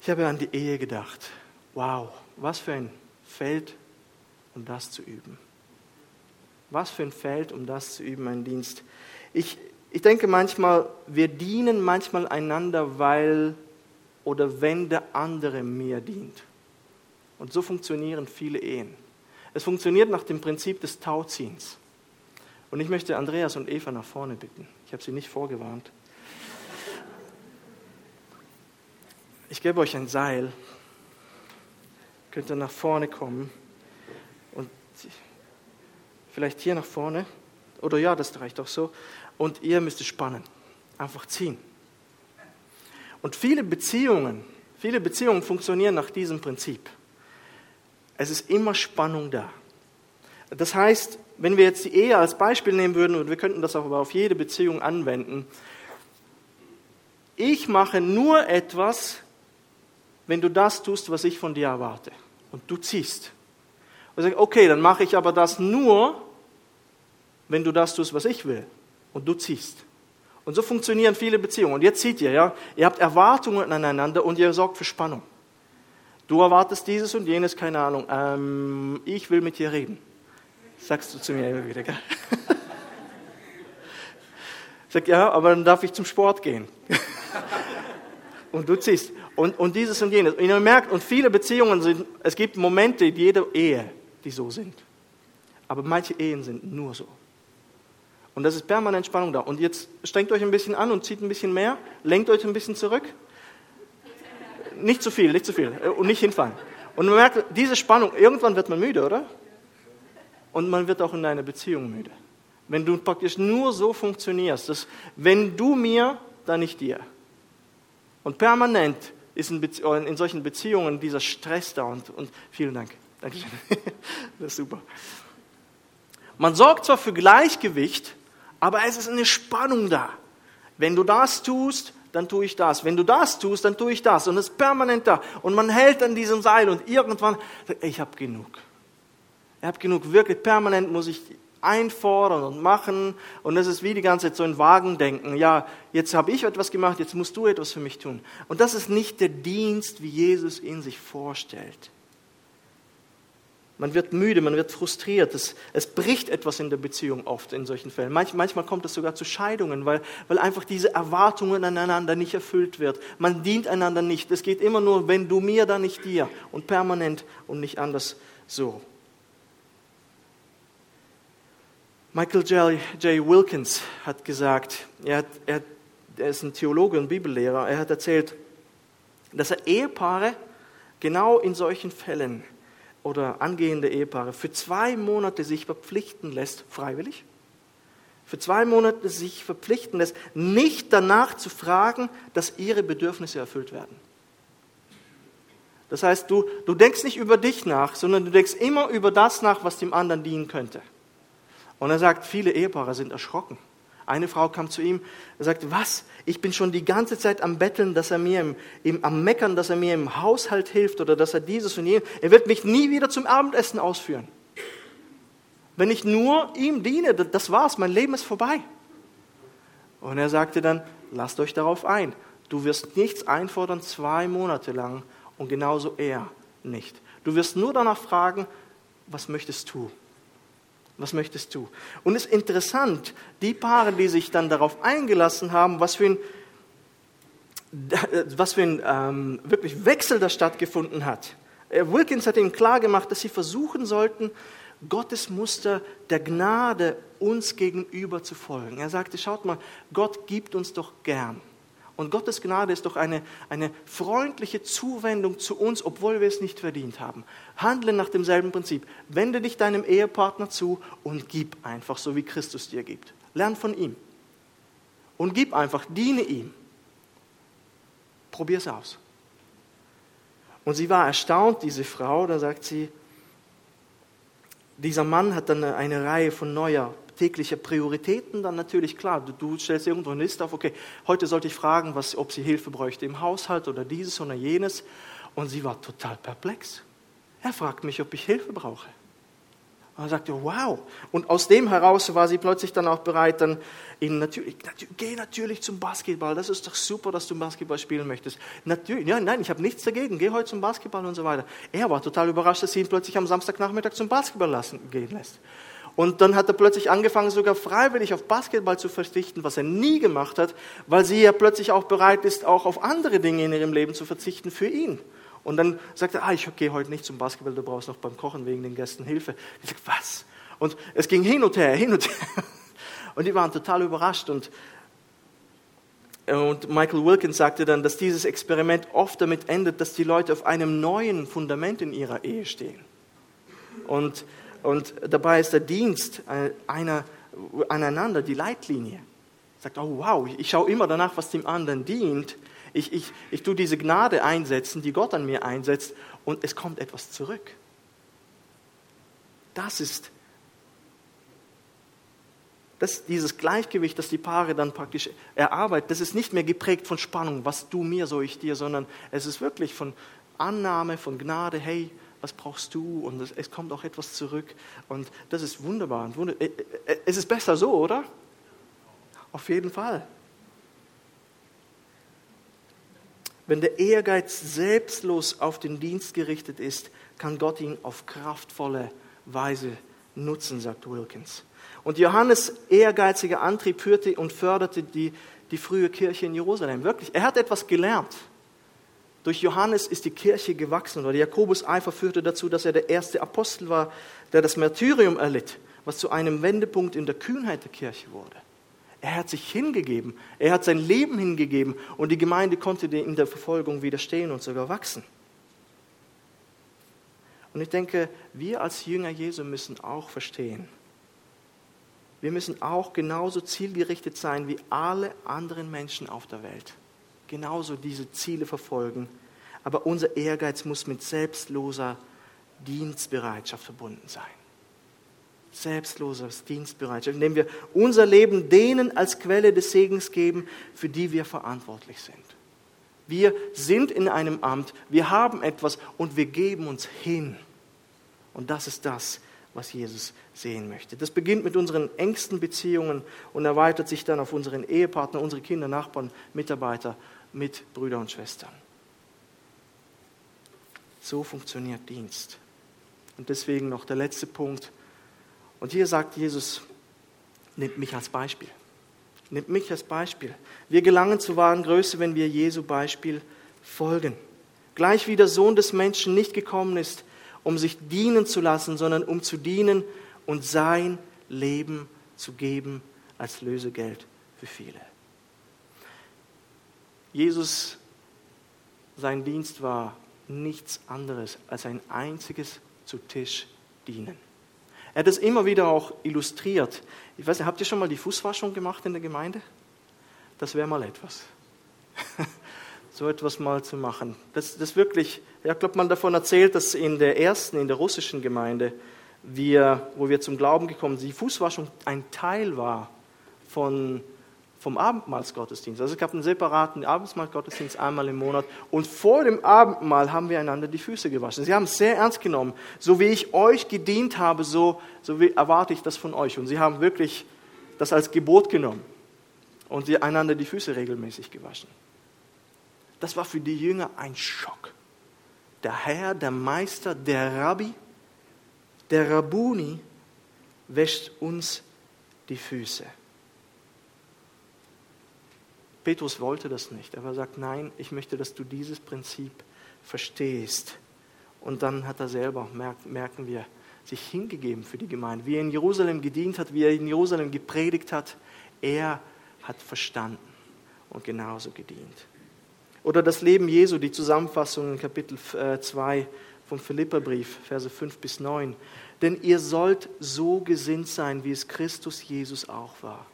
Ich habe an die Ehe gedacht. Wow, was für ein Feld, um das zu üben. Was für ein Feld, um das zu üben, ein Dienst. Ich, ich denke manchmal, wir dienen manchmal einander, weil oder wenn der andere mir dient. Und so funktionieren viele Ehen. Es funktioniert nach dem Prinzip des Tauziehens. Und ich möchte Andreas und Eva nach vorne bitten. Ich habe sie nicht vorgewarnt. Ich gebe euch ein Seil. Könnt ihr nach vorne kommen und vielleicht hier nach vorne. Oder ja, das reicht auch so. Und ihr müsst es spannen. Einfach ziehen. Und viele Beziehungen, viele Beziehungen funktionieren nach diesem Prinzip. Es ist immer Spannung da. Das heißt, wenn wir jetzt die Ehe als Beispiel nehmen würden, und wir könnten das auch aber auf jede Beziehung anwenden, ich mache nur etwas, wenn du das tust, was ich von dir erwarte. Und du ziehst. Und sage, okay, dann mache ich aber das nur, wenn du das tust, was ich will. Und du ziehst. Und so funktionieren viele Beziehungen. Und jetzt seht ihr, ja, ihr habt Erwartungen aneinander und ihr sorgt für Spannung. Du erwartest dieses und jenes, keine Ahnung. Ähm, ich will mit dir reden. Sagst du zu mir immer wieder, gell? Sag, ja, aber dann darf ich zum Sport gehen. und du ziehst. Und, und dieses und jenes. Und ihr merkt, und viele Beziehungen sind, es gibt Momente in jeder Ehe, die so sind. Aber manche Ehen sind nur so. Und das ist permanent Spannung da. Und jetzt strengt euch ein bisschen an und zieht ein bisschen mehr, lenkt euch ein bisschen zurück. Nicht zu viel, nicht zu viel. Äh, und nicht hinfallen. Und man merkt, diese Spannung, irgendwann wird man müde, oder? Und man wird auch in einer Beziehung müde. Wenn du praktisch nur so funktionierst, dass wenn du mir, dann nicht dir. Und permanent ist in, in solchen Beziehungen dieser Stress da und, und vielen Dank. Dankeschön. Das ist super. Man sorgt zwar für Gleichgewicht, aber es ist eine Spannung da. Wenn du das tust, dann tue ich das. Wenn du das tust, dann tue ich das. Und es ist permanent da. Und man hält an diesem Seil und irgendwann, ich habe genug. Ich habe genug. Wirklich permanent muss ich einfordern und machen. Und das ist wie die ganze Zeit so ein Wagendenken. Ja, jetzt habe ich etwas gemacht, jetzt musst du etwas für mich tun. Und das ist nicht der Dienst, wie Jesus ihn sich vorstellt. Man wird müde, man wird frustriert. Es, es bricht etwas in der Beziehung oft in solchen Fällen. Manch, manchmal kommt es sogar zu Scheidungen, weil, weil einfach diese Erwartungen aneinander nicht erfüllt wird. Man dient einander nicht. Es geht immer nur, wenn du mir, dann nicht dir. Und permanent und nicht anders so. Michael J. J. Wilkins hat gesagt, er, hat, er, er ist ein Theologe und Bibellehrer, er hat erzählt, dass er Ehepaare genau in solchen Fällen oder angehende Ehepaare für zwei Monate sich verpflichten lässt, freiwillig, für zwei Monate sich verpflichten lässt, nicht danach zu fragen, dass ihre Bedürfnisse erfüllt werden. Das heißt, du, du denkst nicht über dich nach, sondern du denkst immer über das nach, was dem anderen dienen könnte. Und er sagt, viele Ehepaare sind erschrocken. Eine Frau kam zu ihm und sagte, was? Ich bin schon die ganze Zeit am Betteln, dass er mir im, im, am Meckern, dass er mir im Haushalt hilft oder dass er dieses und jenes. Er wird mich nie wieder zum Abendessen ausführen. Wenn ich nur ihm diene, das war's, mein Leben ist vorbei. Und er sagte dann, lasst euch darauf ein. Du wirst nichts einfordern zwei Monate lang und genauso er nicht. Du wirst nur danach fragen, was möchtest du? Was möchtest du? Und es ist interessant, die Paare, die sich dann darauf eingelassen haben, was für ein, was für ein ähm, wirklich Wechsel da stattgefunden hat. Äh, Wilkins hat ihnen klar gemacht, dass sie versuchen sollten, Gottes Muster der Gnade uns gegenüber zu folgen. Er sagte, schaut mal, Gott gibt uns doch gern. Und Gottes Gnade ist doch eine, eine freundliche Zuwendung zu uns, obwohl wir es nicht verdient haben. Handle nach demselben Prinzip. Wende dich deinem Ehepartner zu und gib einfach, so wie Christus dir gibt. Lern von ihm. Und gib einfach, diene ihm. Probier es aus. Und sie war erstaunt, diese Frau, da sagt sie, dieser Mann hat dann eine Reihe von neuer tägliche Prioritäten, dann natürlich klar, du, du stellst irgendwo eine Liste auf, okay, heute sollte ich fragen, was, ob sie Hilfe bräuchte im Haushalt oder dieses oder jenes. Und sie war total perplex. Er fragt mich, ob ich Hilfe brauche. Und er sagte, wow. Und aus dem heraus war sie plötzlich dann auch bereit, dann ihn natürlich, natürlich, geh natürlich zum Basketball. Das ist doch super, dass du Basketball spielen möchtest. Natürlich, ja, nein, ich habe nichts dagegen. Geh heute zum Basketball und so weiter. Er war total überrascht, dass sie ihn plötzlich am Samstagnachmittag zum Basketball lassen, gehen lässt. Und dann hat er plötzlich angefangen, sogar freiwillig auf Basketball zu verzichten, was er nie gemacht hat, weil sie ja plötzlich auch bereit ist, auch auf andere Dinge in ihrem Leben zu verzichten für ihn. Und dann sagt er, ah, ich gehe heute nicht zum Basketball, du brauchst noch beim Kochen wegen den Gästen Hilfe. Ich sage, was? Und es ging hin und her, hin und her. Und die waren total überrascht. Und, und Michael Wilkins sagte dann, dass dieses Experiment oft damit endet, dass die Leute auf einem neuen Fundament in ihrer Ehe stehen. Und, und dabei ist der Dienst einer, aneinander die Leitlinie. Sagt, oh wow, ich schaue immer danach, was dem anderen dient. Ich, ich, ich tue diese Gnade einsetzen, die Gott an mir einsetzt, und es kommt etwas zurück. Das ist das, dieses Gleichgewicht, das die Paare dann praktisch erarbeiten, das ist nicht mehr geprägt von Spannung, was du mir, so ich dir, sondern es ist wirklich von Annahme, von Gnade, hey, was brauchst du? Und es, es kommt auch etwas zurück. Und das ist wunderbar. Äh, äh, es ist besser so, oder? Auf jeden Fall. Wenn der Ehrgeiz selbstlos auf den Dienst gerichtet ist, kann Gott ihn auf kraftvolle Weise nutzen, sagt Wilkins. Und Johannes ehrgeiziger Antrieb führte und förderte die, die frühe Kirche in Jerusalem. Wirklich, er hat etwas gelernt. Durch Johannes ist die Kirche gewachsen oder Jakobus Eifer führte dazu, dass er der erste Apostel war, der das Märtyrium erlitt, was zu einem Wendepunkt in der Kühnheit der Kirche wurde. Er hat sich hingegeben, er hat sein Leben hingegeben und die Gemeinde konnte in der Verfolgung widerstehen und sogar wachsen. Und ich denke, wir als Jünger Jesu müssen auch verstehen, wir müssen auch genauso zielgerichtet sein wie alle anderen Menschen auf der Welt. Genauso diese Ziele verfolgen. Aber unser Ehrgeiz muss mit selbstloser Dienstbereitschaft verbunden sein. Selbstloser Dienstbereitschaft, indem wir unser Leben denen als Quelle des Segens geben, für die wir verantwortlich sind. Wir sind in einem Amt, wir haben etwas und wir geben uns hin. Und das ist das, was Jesus sehen möchte. Das beginnt mit unseren engsten Beziehungen und erweitert sich dann auf unseren Ehepartner, unsere Kinder, Nachbarn, Mitarbeiter, mit Brüder und Schwestern. So funktioniert Dienst. Und deswegen noch der letzte Punkt. Und hier sagt Jesus, nimmt mich als Beispiel. Nimmt mich als Beispiel. Wir gelangen zu wahren Größe, wenn wir Jesu Beispiel folgen. Gleich wie der Sohn des Menschen nicht gekommen ist, um sich dienen zu lassen, sondern um zu dienen und sein Leben zu geben als Lösegeld für viele. Jesus, sein Dienst war nichts anderes als ein einziges zu Tisch dienen. Er hat es immer wieder auch illustriert. Ich weiß nicht, habt ihr schon mal die Fußwaschung gemacht in der Gemeinde? Das wäre mal etwas. so etwas mal zu machen. Das, das wirklich, ja, ich glaube, man davon erzählt, dass in der ersten, in der russischen Gemeinde, wir, wo wir zum Glauben gekommen sind, die Fußwaschung ein Teil war von, vom Abendmahlsgottesdienst. Also es gab einen separaten Abendmahlsgottesdienst einmal im Monat und vor dem Abendmahl haben wir einander die Füße gewaschen. Sie haben es sehr ernst genommen. So wie ich euch gedient habe, so, so erwarte ich das von euch. Und sie haben wirklich das als Gebot genommen und sie einander die Füße regelmäßig gewaschen. Das war für die Jünger ein Schock. Der Herr, der Meister, der Rabbi, der Rabuni wäscht uns die Füße. Petrus wollte das nicht, aber er sagt, nein, ich möchte, dass du dieses Prinzip verstehst. Und dann hat er selber, merken wir, sich hingegeben für die Gemeinde. Wie er in Jerusalem gedient hat, wie er in Jerusalem gepredigt hat, er hat verstanden und genauso gedient. Oder das Leben Jesu, die Zusammenfassung in Kapitel 2 äh, vom Philipperbrief, Verse 5 bis 9. Denn ihr sollt so gesinnt sein, wie es Christus Jesus auch war,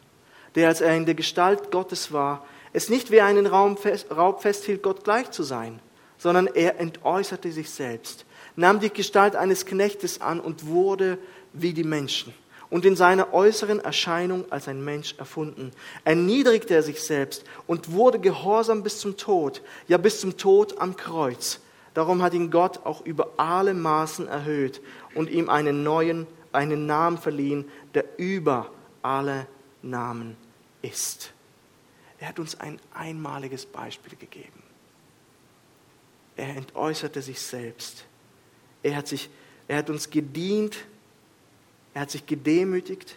der, als er in der Gestalt Gottes war, es nicht wie einen Raub festhielt, Gott gleich zu sein, sondern er entäußerte sich selbst, nahm die Gestalt eines Knechtes an und wurde wie die Menschen und in seiner äußeren Erscheinung als ein Mensch erfunden. Erniedrigte er sich selbst und wurde gehorsam bis zum Tod, ja bis zum Tod am Kreuz. Darum hat ihn Gott auch über alle Maßen erhöht und ihm einen neuen, einen Namen verliehen, der über alle Namen ist. Er hat uns ein einmaliges Beispiel gegeben. Er entäußerte sich selbst. Er hat, sich, er hat uns gedient er hat sich gedemütigt.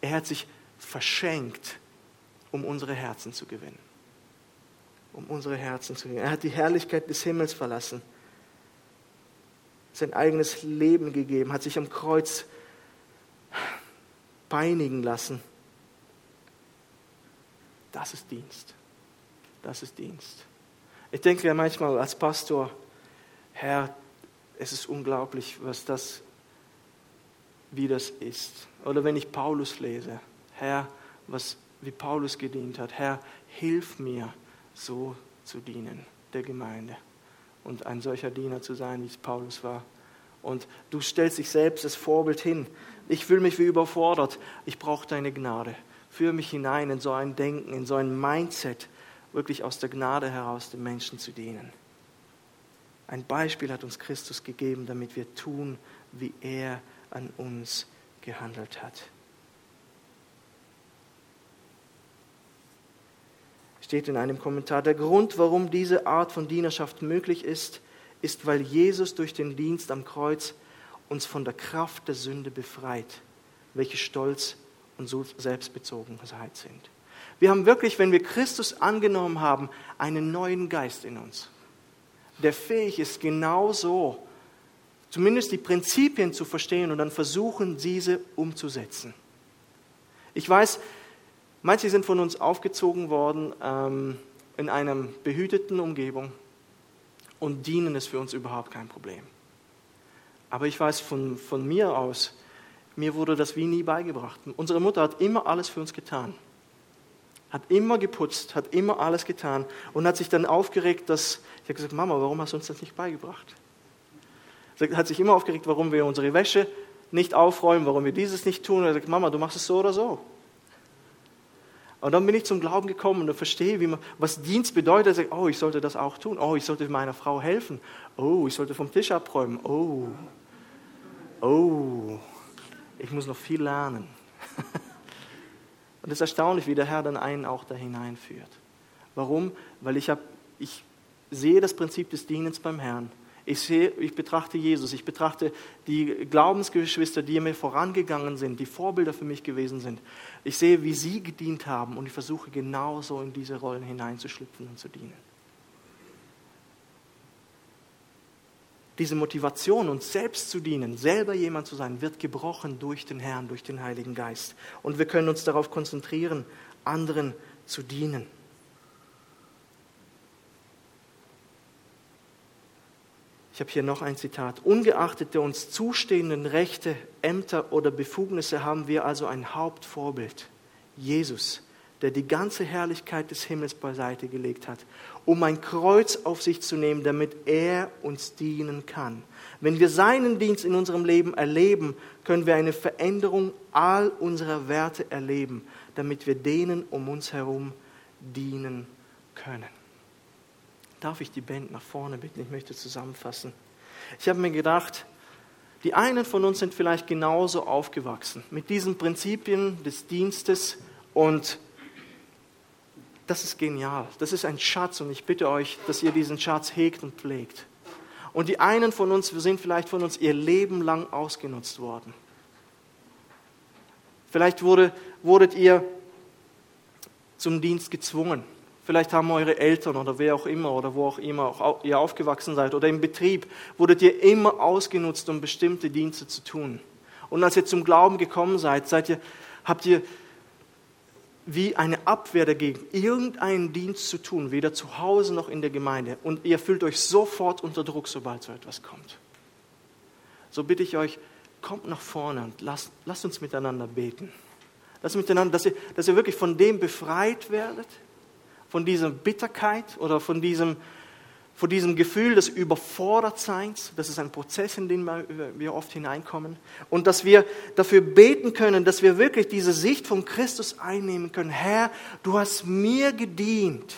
Er hat sich verschenkt, um unsere Herzen zu gewinnen. Um unsere Herzen zu gewinnen. Er hat die Herrlichkeit des Himmels verlassen sein eigenes Leben gegeben, hat sich am Kreuz peinigen lassen. Das ist Dienst. Das ist Dienst. Ich denke ja manchmal als Pastor, Herr, es ist unglaublich, was das, wie das ist. Oder wenn ich Paulus lese, Herr, was, wie Paulus gedient hat, Herr, hilf mir, so zu dienen der Gemeinde und ein solcher Diener zu sein, wie es Paulus war. Und du stellst dich selbst als Vorbild hin. Ich fühle mich wie überfordert. Ich brauche deine Gnade. Führe mich hinein in so ein Denken, in so ein Mindset, wirklich aus der Gnade heraus den Menschen zu dienen. Ein Beispiel hat uns Christus gegeben, damit wir tun, wie er an uns gehandelt hat. Steht in einem Kommentar, der Grund, warum diese Art von Dienerschaft möglich ist, ist, weil Jesus durch den Dienst am Kreuz uns von der Kraft der Sünde befreit, welche Stolz und so Selbstbezogenheit sind. Wir haben wirklich, wenn wir Christus angenommen haben, einen neuen Geist in uns, der fähig ist, genauso zumindest die Prinzipien zu verstehen und dann versuchen, diese umzusetzen. Ich weiß, manche sind von uns aufgezogen worden ähm, in einer behüteten Umgebung und dienen ist für uns überhaupt kein Problem. Aber ich weiß von, von mir aus, mir wurde das wie nie beigebracht. Unsere Mutter hat immer alles für uns getan. Hat immer geputzt, hat immer alles getan und hat sich dann aufgeregt, dass, ich habe gesagt, Mama, warum hast du uns das nicht beigebracht? Sie hat sich immer aufgeregt, warum wir unsere Wäsche nicht aufräumen, warum wir dieses nicht tun. Er sagt, Mama, du machst es so oder so. Und dann bin ich zum Glauben gekommen und verstehe, man, was Dienst bedeutet. Ich sage, oh, ich sollte das auch tun. Oh, ich sollte meiner Frau helfen. Oh, ich sollte vom Tisch abräumen. Oh, oh, ich muss noch viel lernen. Und es ist erstaunlich, wie der Herr dann einen auch da hineinführt. Warum? Weil ich, hab, ich sehe das Prinzip des Dienens beim Herrn. Ich, sehe, ich betrachte Jesus, ich betrachte die Glaubensgeschwister, die mir vorangegangen sind, die Vorbilder für mich gewesen sind. Ich sehe, wie sie gedient haben und ich versuche genauso in diese Rollen hineinzuschlüpfen und zu dienen. Diese Motivation, uns selbst zu dienen, selber jemand zu sein, wird gebrochen durch den Herrn, durch den Heiligen Geist. Und wir können uns darauf konzentrieren, anderen zu dienen. Ich habe hier noch ein Zitat. Ungeachtet der uns zustehenden Rechte, Ämter oder Befugnisse haben wir also ein Hauptvorbild, Jesus, der die ganze Herrlichkeit des Himmels beiseite gelegt hat, um ein Kreuz auf sich zu nehmen, damit er uns dienen kann. Wenn wir seinen Dienst in unserem Leben erleben, können wir eine Veränderung all unserer Werte erleben, damit wir denen um uns herum dienen können. Darf ich die Band nach vorne bitten? Ich möchte zusammenfassen. Ich habe mir gedacht, die einen von uns sind vielleicht genauso aufgewachsen mit diesen Prinzipien des Dienstes und das ist genial. Das ist ein Schatz und ich bitte euch, dass ihr diesen Schatz hegt und pflegt. Und die einen von uns, wir sind vielleicht von uns ihr Leben lang ausgenutzt worden. Vielleicht wurde, wurdet ihr zum Dienst gezwungen. Vielleicht haben eure Eltern oder wer auch immer oder wo auch immer auch ihr aufgewachsen seid oder im Betrieb wurdet ihr immer ausgenutzt, um bestimmte Dienste zu tun. Und als ihr zum Glauben gekommen seid, seid ihr, habt ihr wie eine Abwehr dagegen, irgendeinen Dienst zu tun, weder zu Hause noch in der Gemeinde. Und ihr fühlt euch sofort unter Druck, sobald so etwas kommt. So bitte ich euch, kommt nach vorne und lasst, lasst uns miteinander beten. Lasst miteinander, dass ihr, dass ihr wirklich von dem befreit werdet, von dieser Bitterkeit oder von diesem, von diesem Gefühl des Überfordertseins. Das ist ein Prozess, in den wir oft hineinkommen. Und dass wir dafür beten können, dass wir wirklich diese Sicht von Christus einnehmen können. Herr, du hast mir gedient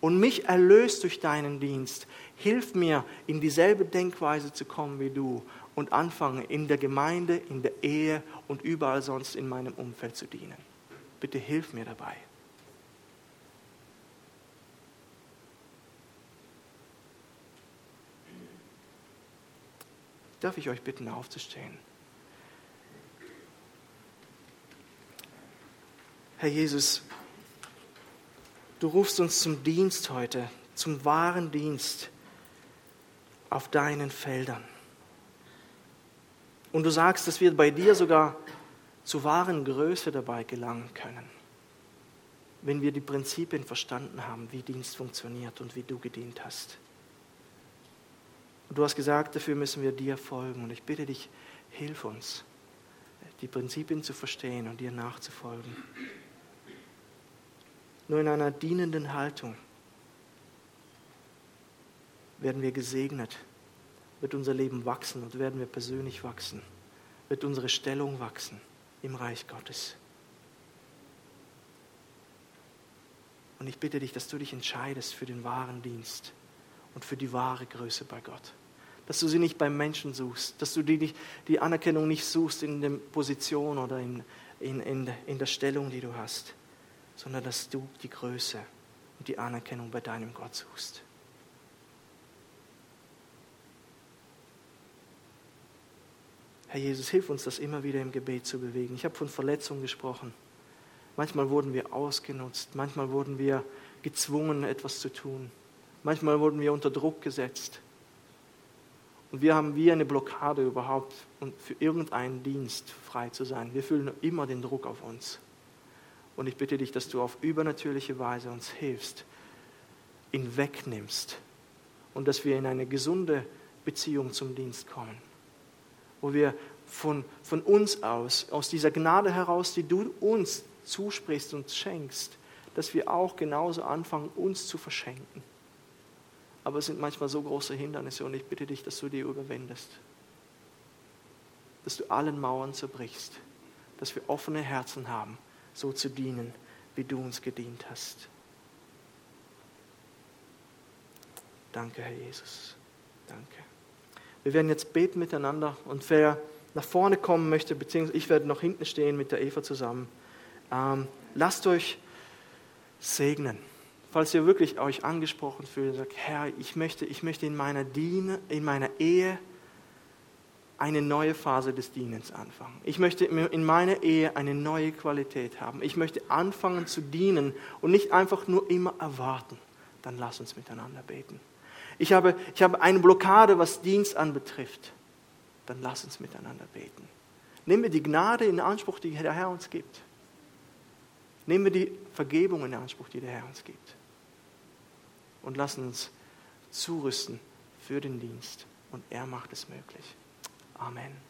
und mich erlöst durch deinen Dienst. Hilf mir, in dieselbe Denkweise zu kommen wie du und anfangen, in der Gemeinde, in der Ehe und überall sonst in meinem Umfeld zu dienen. Bitte hilf mir dabei. Darf ich euch bitten, aufzustehen? Herr Jesus, du rufst uns zum Dienst heute, zum wahren Dienst. auf deinen Feldern. Und du sagst, dass wir bei dir sogar zu wahren Größe dabei gelangen können, wenn wir die Prinzipien verstanden haben, wie Dienst funktioniert und wie du gedient hast. Und du hast gesagt, dafür müssen wir dir folgen. Und ich bitte dich, hilf uns, die Prinzipien zu verstehen und dir nachzufolgen. Nur in einer dienenden Haltung werden wir gesegnet, wird unser Leben wachsen und werden wir persönlich wachsen, wird unsere Stellung wachsen im Reich Gottes. Und ich bitte dich, dass du dich entscheidest für den wahren Dienst und für die wahre Größe bei Gott. Dass du sie nicht beim Menschen suchst, dass du die, die Anerkennung nicht suchst in der Position oder in, in, in, in der Stellung, die du hast, sondern dass du die Größe und die Anerkennung bei deinem Gott suchst. Herr Jesus, hilf uns, das immer wieder im Gebet zu bewegen. Ich habe von Verletzungen gesprochen. Manchmal wurden wir ausgenutzt, manchmal wurden wir gezwungen, etwas zu tun. Manchmal wurden wir unter Druck gesetzt. Und wir haben wie eine Blockade überhaupt, für irgendeinen Dienst frei zu sein. Wir fühlen immer den Druck auf uns. Und ich bitte dich, dass du auf übernatürliche Weise uns hilfst, ihn wegnimmst und dass wir in eine gesunde Beziehung zum Dienst kommen wo wir von, von uns aus, aus dieser Gnade heraus, die du uns zusprichst und schenkst, dass wir auch genauso anfangen, uns zu verschenken. Aber es sind manchmal so große Hindernisse und ich bitte dich, dass du die überwindest. Dass du allen Mauern zerbrichst. Dass wir offene Herzen haben, so zu dienen, wie du uns gedient hast. Danke, Herr Jesus. Danke. Wir werden jetzt beten miteinander und wer nach vorne kommen möchte, beziehungsweise ich werde noch hinten stehen mit der Eva zusammen, ähm, lasst euch segnen. Falls ihr wirklich euch angesprochen fühlt und sagt, Herr, ich möchte, ich möchte in meiner Diene, in meiner Ehe eine neue Phase des Dienens anfangen. Ich möchte in meiner Ehe eine neue Qualität haben. Ich möchte anfangen zu dienen und nicht einfach nur immer erwarten. Dann lass uns miteinander beten. Ich habe, ich habe eine Blockade, was Dienst anbetrifft. Dann lass uns miteinander beten. Nehmen wir die Gnade in Anspruch, die der Herr uns gibt. Nehmen wir die Vergebung in Anspruch, die der Herr uns gibt. Und lassen uns zurüsten für den Dienst. Und er macht es möglich. Amen.